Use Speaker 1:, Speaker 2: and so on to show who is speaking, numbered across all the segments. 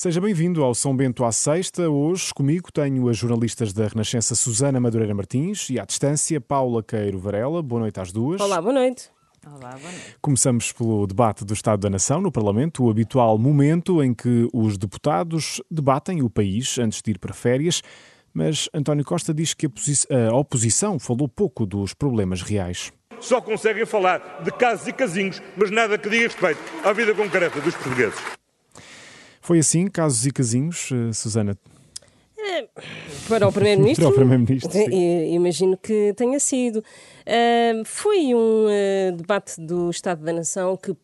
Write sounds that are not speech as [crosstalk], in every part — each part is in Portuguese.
Speaker 1: Seja bem-vindo ao São Bento à Sexta. Hoje comigo tenho as jornalistas da Renascença Susana Madureira Martins e à distância Paula Queiro Varela. Boa noite às duas.
Speaker 2: Olá, boa noite.
Speaker 3: Olá, boa noite.
Speaker 1: Começamos pelo debate do Estado da Nação no Parlamento, o habitual momento em que os deputados debatem o país antes de ir para férias. Mas António Costa diz que a oposição falou pouco dos problemas reais
Speaker 4: só conseguem falar de casos e casinhos, mas nada que diga respeito à vida concreta dos portugueses.
Speaker 1: Foi assim, casos e casinhos, eh, Susana?
Speaker 2: É, para o Primeiro-Ministro? [laughs]
Speaker 1: para o Primeiro-Ministro.
Speaker 2: Imagino que tenha sido. Foi um debate do Estado da Nação que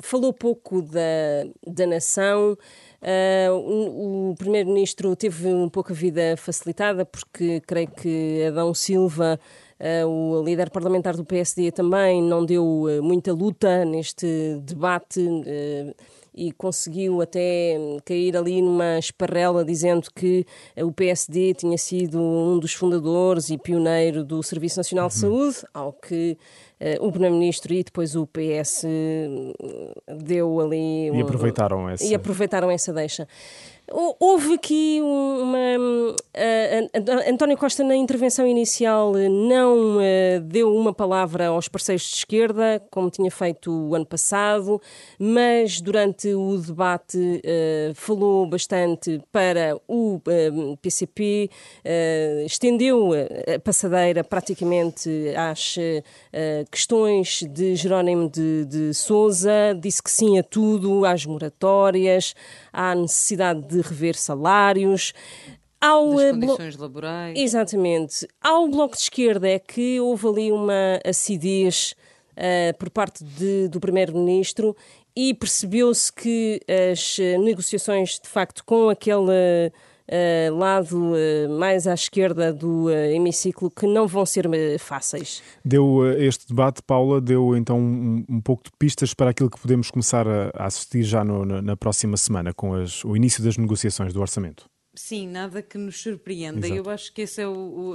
Speaker 2: falou pouco da, da nação. Uh, o, Primeiro-Ministro teve um pouco a vida facilitada, porque creio que Adão Silva Uh, o líder parlamentar do PSD também não deu muita luta neste debate uh, e conseguiu até cair ali numa esparrela dizendo que o PSD tinha sido um dos fundadores e pioneiro do Serviço Nacional de uhum. Saúde, ao que o Primeiro-Ministro e depois o PS deu ali...
Speaker 1: E aproveitaram essa...
Speaker 2: E aproveitaram essa deixa. Houve aqui uma. Uh, António Costa, na intervenção inicial, não uh, deu uma palavra aos parceiros de esquerda, como tinha feito o ano passado, mas durante o debate uh, falou bastante para o PCP, estendeu a passadeira praticamente às questões de Jerónimo de, de Souza, disse que sim a tudo, às moratórias, à necessidade de rever salários.
Speaker 3: Ao, das eh, condições laborais.
Speaker 2: Exatamente. Ao Bloco de Esquerda é que houve ali uma acidez uh, por parte de, do Primeiro-Ministro e percebeu-se que as negociações, de facto, com aquele uh, lado uh, mais à esquerda do uh, hemiciclo que não vão ser fáceis.
Speaker 1: Deu este debate, Paula, deu então um, um, pouco de pistas para aquilo que podemos começar a, a assistir já no, na, na, próxima semana, com as, o início das negociações do orçamento.
Speaker 3: Sim, nada que nos surpreenda. Exato. Eu acho que esse é o, o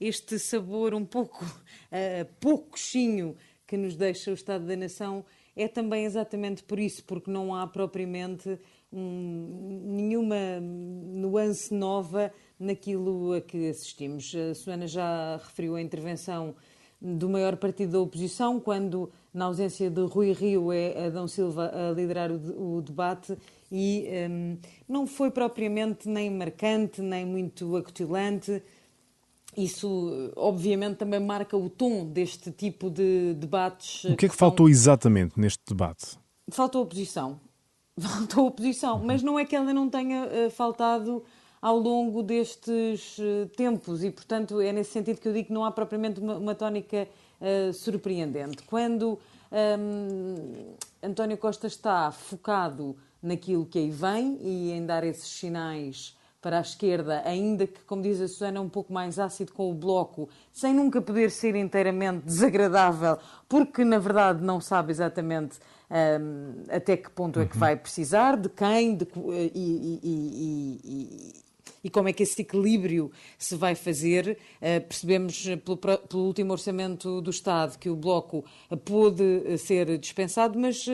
Speaker 3: este sabor um pouco uh, pouco coxinho que nos deixa o Estado da Nação é também exatamente por isso, porque não há propriamente um, nenhuma nuance nova naquilo a que assistimos. A Susana já referiu a intervenção do maior partido da oposição, quando, na ausência de Rui Rio, é Adão Silva a liderar o, o debate e um, não foi propriamente nem marcante, nem muito acutilante. Isso, obviamente, também marca o tom deste tipo de debates.
Speaker 1: O que é que faltou exatamente neste debate?
Speaker 3: Faltou oposição [laughs] faltou oposição, mas não é que ela não tenha uh, faltado ao longo destes uh, tempos e, portanto, é nesse sentido que eu digo que não há propriamente uma, uma tónica uh, surpreendente. Quando um, ehm, António Costa está focado naquilo que aí vem e em dar esses sinais para a esquerda, ainda que, como diz a Susana, um pouco mais ácido com o Bloco, sem nunca poder ser inteiramente desagradável, porque na verdade não sabe exatamente um, até que ponto é que vai precisar, de quem, de, e, e, e, e como é que esse equilíbrio se vai fazer. Uh, percebemos eh, pelo, pelo, último orçamento do Estado que o Bloco uh, pôde ser dispensado, mas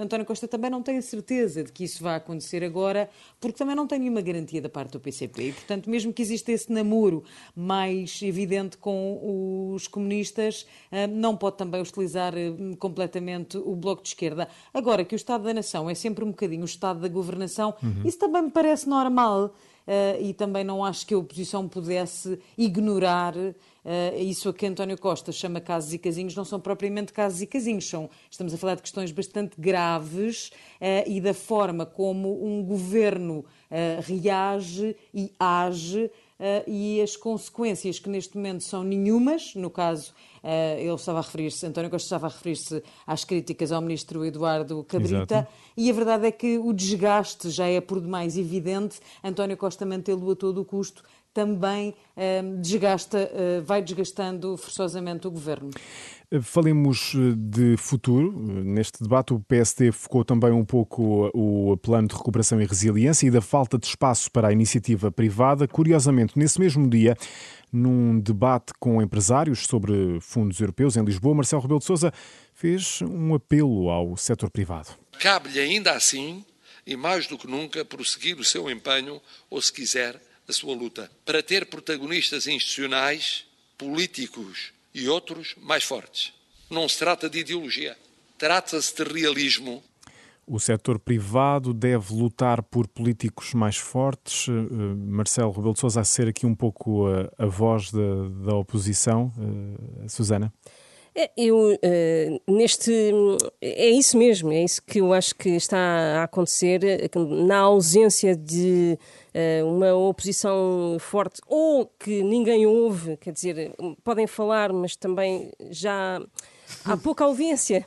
Speaker 3: António Costa também não tem a certeza de que isso vai acontecer agora, porque também não tem nenhuma garantia da parte do PCP. E, portanto, mesmo que exista esse namoro mais evidente com os comunistas, não pode também hostilizar completamente o Bloco de Esquerda. Agora que o Estado da Nação é sempre um bocadinho o Estado da governação, uhum. isso também me parece normal. Uh, e também não acho que a oposição pudesse ignorar uh, isso a que António Costa chama casos e casinhos, não são propriamente casos e casinhos, são, estamos a falar de questões bastante graves uh, e da forma como um governo reage e age uh, e as consequências que neste momento são nenhumas, no caso, uh, ele estava a referir-se, António Costa estava a referir-se às críticas ao ministro Eduardo Cabrita, Exato. e a verdade é que o desgaste já é por demais evidente, António Costa mantê-lo a todo o custo também eh, desgasta, vai desgastando forçosamente o governo.
Speaker 1: Falemos eh, de futuro. Neste debate, o PSD focou também um pouco o plano de recuperação e resiliência e da falta de espaço para a iniciativa privada. Curiosamente, nesse mesmo dia, num debate com empresários sobre fundos europeus em Lisboa, Marcelo Rebelo de Sousa fez um apelo ao setor privado.
Speaker 5: Cabe-lhe ainda assim e, mais do que nunca, prosseguir o seu empenho, ou, se quiser, a sua luta, para ter protagonistas institucionais, políticos e outros mais fortes. Não se trata de ideologia, trata-se de realismo
Speaker 1: o setor privado deve lutar por políticos mais fortes. Uh, Marcelo Rebelo de Sousa a ser aqui um pouco a, a voz da, da oposição. Uh, Susana?
Speaker 2: É, eu, uh, neste. É isso mesmo, é isso que eu acho que está a acontecer na ausência de uh, uma oposição forte ou que ninguém ouve, quer dizer, podem falar, mas também já há pouca audiência.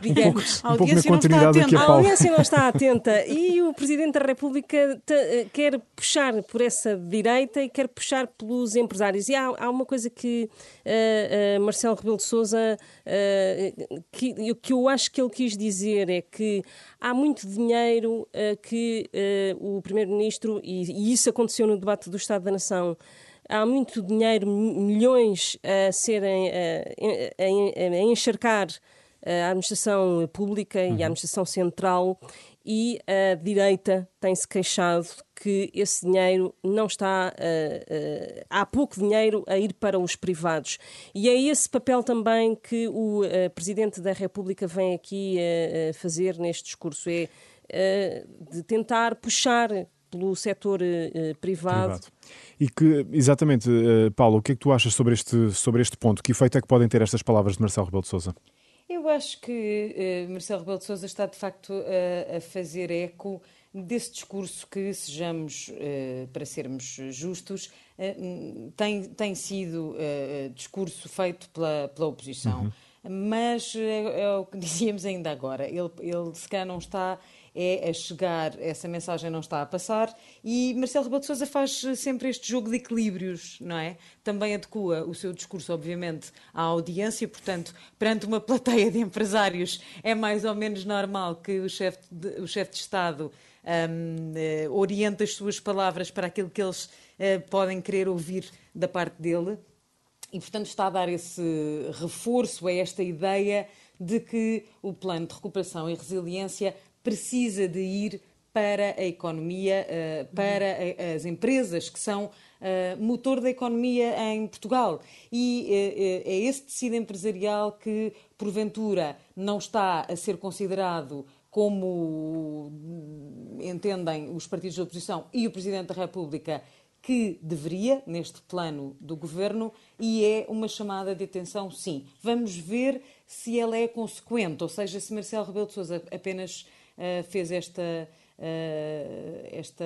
Speaker 1: Digamos. [laughs] Um pouco, um pouco na continuidade aqui a
Speaker 2: A audiência não está atenta [laughs] e o Presidente da República te, quer puxar por essa direita e quer puxar pelos empresários. E há, há uma coisa que uh, uh, Marcelo Rebelo de Sousa uh, que, que eu acho que ele quis dizer é que há muito dinheiro que o Primeiro-Ministro, e, e isso aconteceu no debate do Estado da Nação, há muito dinheiro, milhões a serem a, a, a encharcar a administração pública uhum. e a administração central e a direita tem-se queixado que esse dinheiro não está. Uh, uh, há pouco dinheiro a ir para os privados. E é esse papel também que o uh, Presidente da República vem aqui fazer neste discurso: é de tentar puxar pelo setor privado. privado.
Speaker 1: E que, exatamente, Paulo, o que é que tu achas sobre este, sobre este ponto? Que efeito é que podem ter estas palavras de Marcelo Rebelo de Sousa?
Speaker 3: Eu acho que uh, Marcelo Rebelo de Sousa está de facto a, a fazer eco desse discurso que, sejamos, uh, para sermos justos, uh, tem, tem sido uh, discurso feito pela, pela oposição. Uhum. Mas é, é, o que [laughs] dizíamos ainda agora, ele, ele se calhar não está é a chegar, essa mensagem não está a passar e Marcelo Rebelo de Sousa faz sempre este jogo de equilíbrios, não é? Também adequa o seu discurso, obviamente, à audiência, portanto, perante uma plateia de empresários é mais ou menos normal que o chefe de, de Estado um, uh, eh, oriente as suas palavras para aquilo que eles uh, podem querer ouvir da parte dele e, portanto, está a dar esse reforço a esta ideia de que o plano de recuperação e resiliência precisa de ir para a economia, eh, para as empresas que são eh, motor da economia em Portugal. E eh, é esse tecido empresarial que, porventura, não está a ser considerado como entendem os partidos de oposição e o Presidente da República que deveria, neste plano do governo, e é uma chamada de atenção, sim. Vamos ver se ela é consequente, ou seja, se Marcelo Rebelo de Sousa apenas uh, fez esta. Uh, esta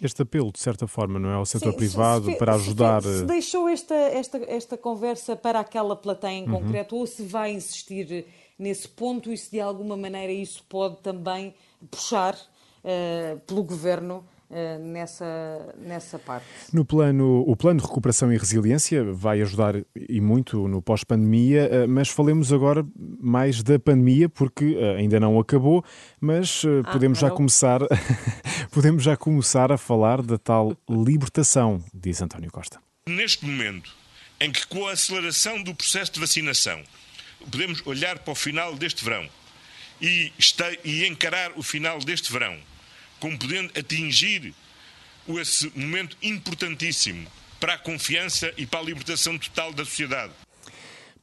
Speaker 1: este apelo, de certa forma, não é? Ao setor Sim, privado se, para ajudar.
Speaker 3: Se, se, deixou esta, esta, esta conversa para aquela plateia em uhum. concreto ou se vai insistir nesse ponto e se de alguma maneira isso pode também puxar uh, pelo governo nessa, nessa parte.
Speaker 1: No plano, o plano de recuperação e resiliência vai ajudar e muito no pós-pandemia, eh, mas falemos agora mais da pandemia, porque eh, ainda não acabou, mas ah, podemos já começar [laughs] podemos já começar a falar da tal libertação, diz António Costa.
Speaker 4: Neste momento em que com a aceleração do processo de vacinação podemos olhar para o final deste verão e, e encarar o final deste verão como podendo atingir esse momento importantíssimo para a confiança e para a libertação total da sociedade.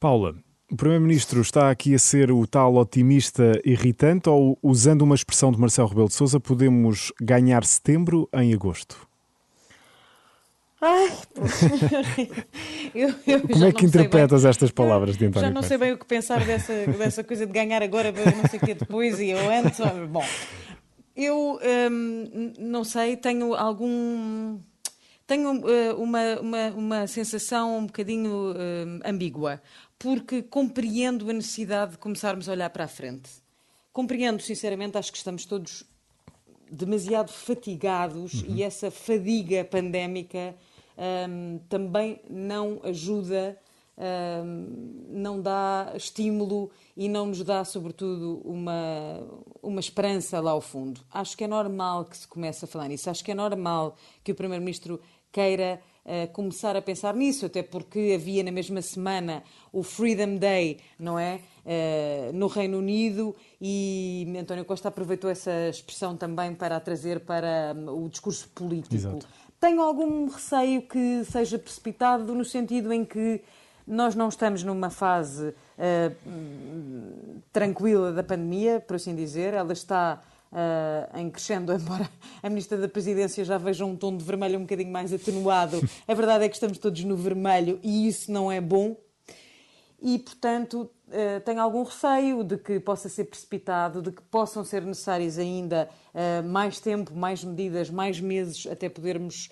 Speaker 1: Paula, o Primeiro-Ministro está aqui a ser o tal otimista irritante ou, usando uma expressão de Marcelo Rebelo de Sousa, podemos ganhar setembro em agosto?
Speaker 3: Ai, [laughs]
Speaker 1: eu, eu Como é que interpretas bem, estas palavras de António
Speaker 3: Já não sei bem o que pensar dessa, dessa coisa de ganhar agora, não sei o que depois e eu antes. Bom, eu hum, não sei, tenho algum. Tenho uh, uma, uma, uma sensação um bocadinho uh, ambígua, porque compreendo a necessidade de começarmos a olhar para a frente. Compreendo, sinceramente, acho que estamos todos demasiado fatigados uhum. e essa fadiga pandémica um, também não ajuda não dá estímulo e não nos dá, sobretudo, uma, uma esperança lá ao fundo. Acho que é normal que se comece a falar nisso. Acho que é normal que o Primeiro-Ministro queira uh, começar a pensar nisso, até porque havia na mesma semana o Freedom Day, não é? Uh, no Reino Unido e António Costa aproveitou essa expressão também para a trazer para um, o discurso político.
Speaker 1: Exato.
Speaker 3: Tenho algum receio que seja precipitado no sentido em que nós não estamos numa fase uh, tranquila da pandemia, por assim dizer, ela está uh, em crescendo, [laughs] embora a Ministra da Presidência já veja um tom de vermelho um bocadinho mais atenuado. A verdade é que estamos todos no vermelho e isso não é bom. E, portanto, uh, tenho algum receio de que possa ser precipitado, de que possam ser necessárias ainda uh, mais tempo, mais medidas, mais meses até podermos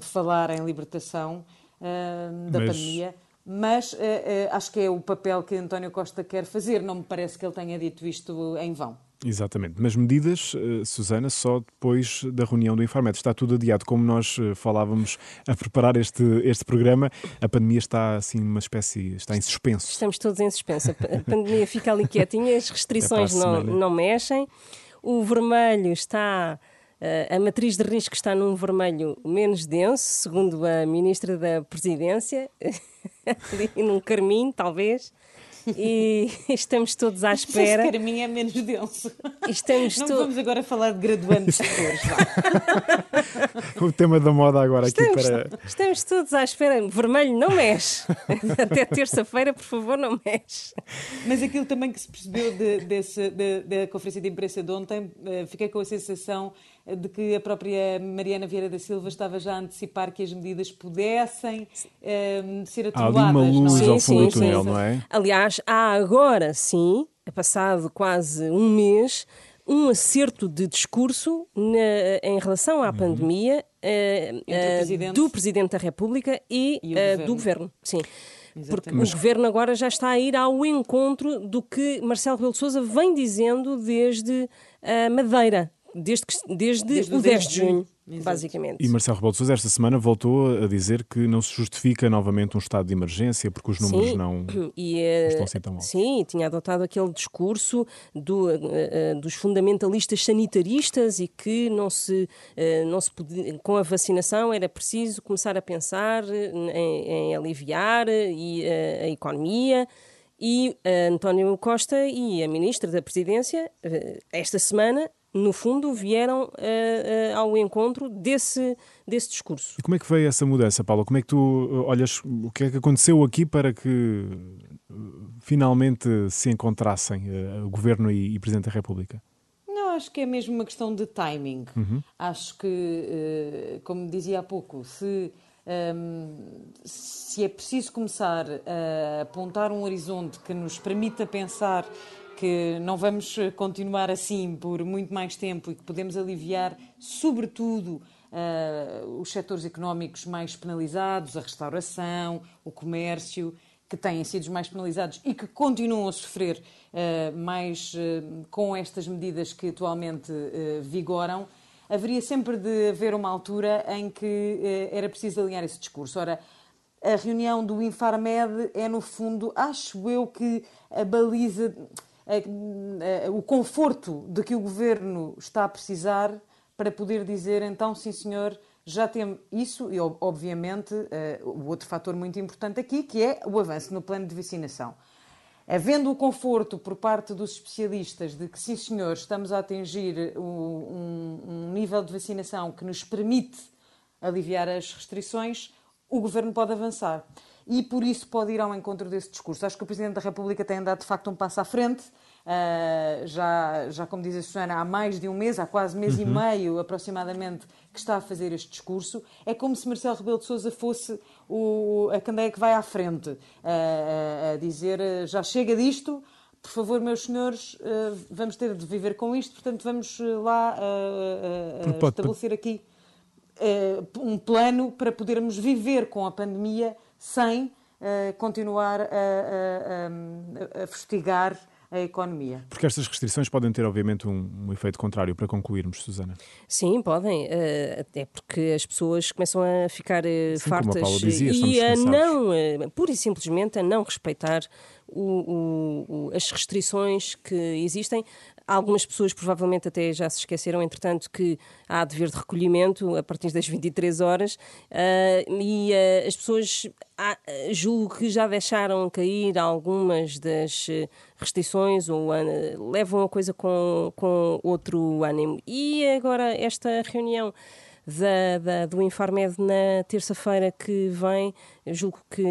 Speaker 3: falar em libertação da Mas... pandemia mas uh, uh, acho que é o papel que António Costa quer fazer. Não me parece que ele tenha dito isto em vão.
Speaker 1: Exatamente. Mas medidas, uh, Susana, só depois da reunião do Infarmed. Está tudo adiado. Como nós falávamos a preparar este, este programa, a pandemia está assim uma espécie, está em suspenso.
Speaker 2: Estamos todos em suspenso. A pandemia fica ali quietinha, as [laughs] restrições é não, não mexem. O vermelho está a matriz de risco está num vermelho menos denso, segundo a Ministra da Presidência, [laughs] [laughs] ali num carminho, talvez. E [laughs] estamos todos à espera.
Speaker 3: Esse carminho é menos denso.
Speaker 2: Estamos
Speaker 3: Não to... vamos agora falar de graduantes de cores. [laughs]
Speaker 1: o tema da moda agora
Speaker 2: estamos,
Speaker 1: aqui para.
Speaker 2: Estamos todos à espera. Vermelho não mexe. Até terça-feira, por favor, não mexe.
Speaker 3: Mas aquilo também que se percebeu de, desse, de, da conferência de imprensa de ontem, eh, fiquei com a sensação de que a própria Mariana Vieira da Silva estava já a antecipar que as medidas pudessem um, ser atenuadas.
Speaker 1: Há ali uma luz não é? ao fundo sim, do túnel, não é?
Speaker 2: Aliás, há agora sim, passado quase um mês, um acerto de discurso na, em relação à uhum. pandemia uh, presidente... do Presidente da República e, e uh, governo. do Governo. Sim. Porque o governo agora já está a ir ao encontro do que Marcelo Rebelo de Sousa vem dizendo desde a Madeira, desde, desde, desde o 10 de junho. Exato. basicamente.
Speaker 1: E Marcelo Rebelo de Sousa esta semana voltou a dizer que não se justifica novamente um estado de emergência porque os números
Speaker 2: sim,
Speaker 1: não, [clears throat]
Speaker 2: e,
Speaker 1: não
Speaker 2: eh,
Speaker 1: estão assim tão altos.
Speaker 2: Sim, tinha adotado aquele discurso do, uh, dos fundamentalistas sanitaristas e que não se, uh, não se podia, com a vacinação era preciso começar a pensar em, em aliviar e, uh, a economia. E António Costa e a Ministra da Presidência, esta semana, no fundo, vieram uh, uh, ao encontro desse, desse discurso.
Speaker 1: E como é que veio essa mudança, Paulo? Como é que tu eh, olhas o que é que aconteceu aqui para que finalmente se encontrassem o Governo e, e Presidente da República?
Speaker 3: Não, acho que é mesmo uma questão de timing. Uhum. Acho que, como dizia há pouco, se, um, ehm, se é preciso começar a apontar um horizonte que nos permita pensar que não vamos continuar assim por muito mais tempo e que podemos aliviar, sobretudo, uh, os setores económicos mais penalizados, a restauração, o comércio, que têm sido mais penalizados e que continuam a sofrer uh, mais uh, com estas medidas que atualmente vigoram, haveria sempre de haver uma altura em que era preciso alinhar esse discurso. Ora, a reunião do Infarmed é, no fundo, acho eu que a baliza o conforto de que o governo está a precisar para poder dizer então, sim senhor, já temos isso e, obviamente, eh, o outro fator muito importante aqui, que é o avanço no plano de vacinação. Havendo o conforto por parte dos especialistas de que, sim senhor, estamos a atingir um, um nível de vacinação que nos permite aliviar as restrições, o governo pode avançar e por isso pode ir ao encontro desse discurso. Acho que o Presidente da República tem dado de facto um passo à frente. Uh, já, já, como diz a Susana, há mais de um mês, há quase mês uhum. e meio aproximadamente, que está a fazer este discurso. É como se Marcelo Rebelo de Sousa fosse o, a candeia que vai à frente, uh, a dizer já chega disto, por favor, meus senhores, uh, vamos ter de viver com isto, portanto vamos lá estabelecer aqui um plano para podermos viver com a pandemia sem uh, continuar a, a, a, a fustigar a economia.
Speaker 1: Porque estas restrições podem ter, obviamente, um, um efeito contrário, para concluirmos, Susana.
Speaker 2: Sim, podem, uh, até porque as pessoas começam a ficar uh,
Speaker 1: Sim,
Speaker 2: fartas
Speaker 1: dizia,
Speaker 2: e a não, uh, pura e simplesmente, a não respeitar o, o, as restrições que existem. Algumas pessoas provavelmente até já se esqueceram, entretanto, que há dever de recolhimento a partir das 23 horas uh, e uh, as pessoas ah, julgo que já deixaram cair algumas das restrições ou uh, levam a coisa com, com outro ânimo. E agora esta reunião da, da, do Infarmed na terça-feira que vem, julgo que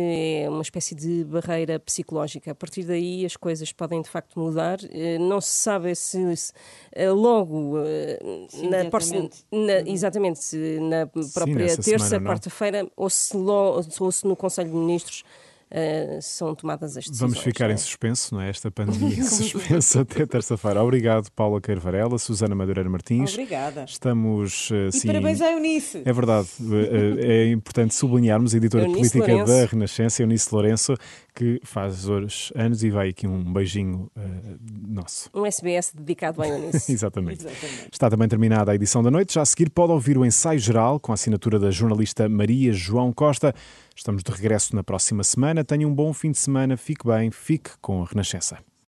Speaker 2: é uma espécie de barreira psicológica. A partir daí as coisas podem de facto mudar. Eh, não se sabe se, se eh, logo eh, Sim, na, exatamente. Na, uhum. exatamente na própria Sim, terça, quarta-feira, ou se, ou se no Conselho de Ministros uh, são tomadas as decisões.
Speaker 1: Vamos ficar em suspenso, não é? Esta pandemia em [laughs] suspenso até terça-feira. Obrigado, Paula Queiro Varela, Susana Madureira Martins.
Speaker 3: Obrigada.
Speaker 1: Estamos. Uh,
Speaker 3: e parabéns à Eunice.
Speaker 1: É verdade. Uh, é importante sublinharmos a editora Eunice política Lourenço. da Renascença, Eunice Lourenço, que faz hoje anos e vai aqui um beijinho nosso.
Speaker 2: Um SBS dedicado à Eunice. [laughs]
Speaker 1: Exatamente. Exatamente. Está também terminada a edição da noite. Já a seguir pode ouvir o ensaio geral com a assinatura da jornalista Maria João Costa. Estamos de regresso na próxima semana. Tenha um bom fim de semana, fique bem, fique com a Renascença.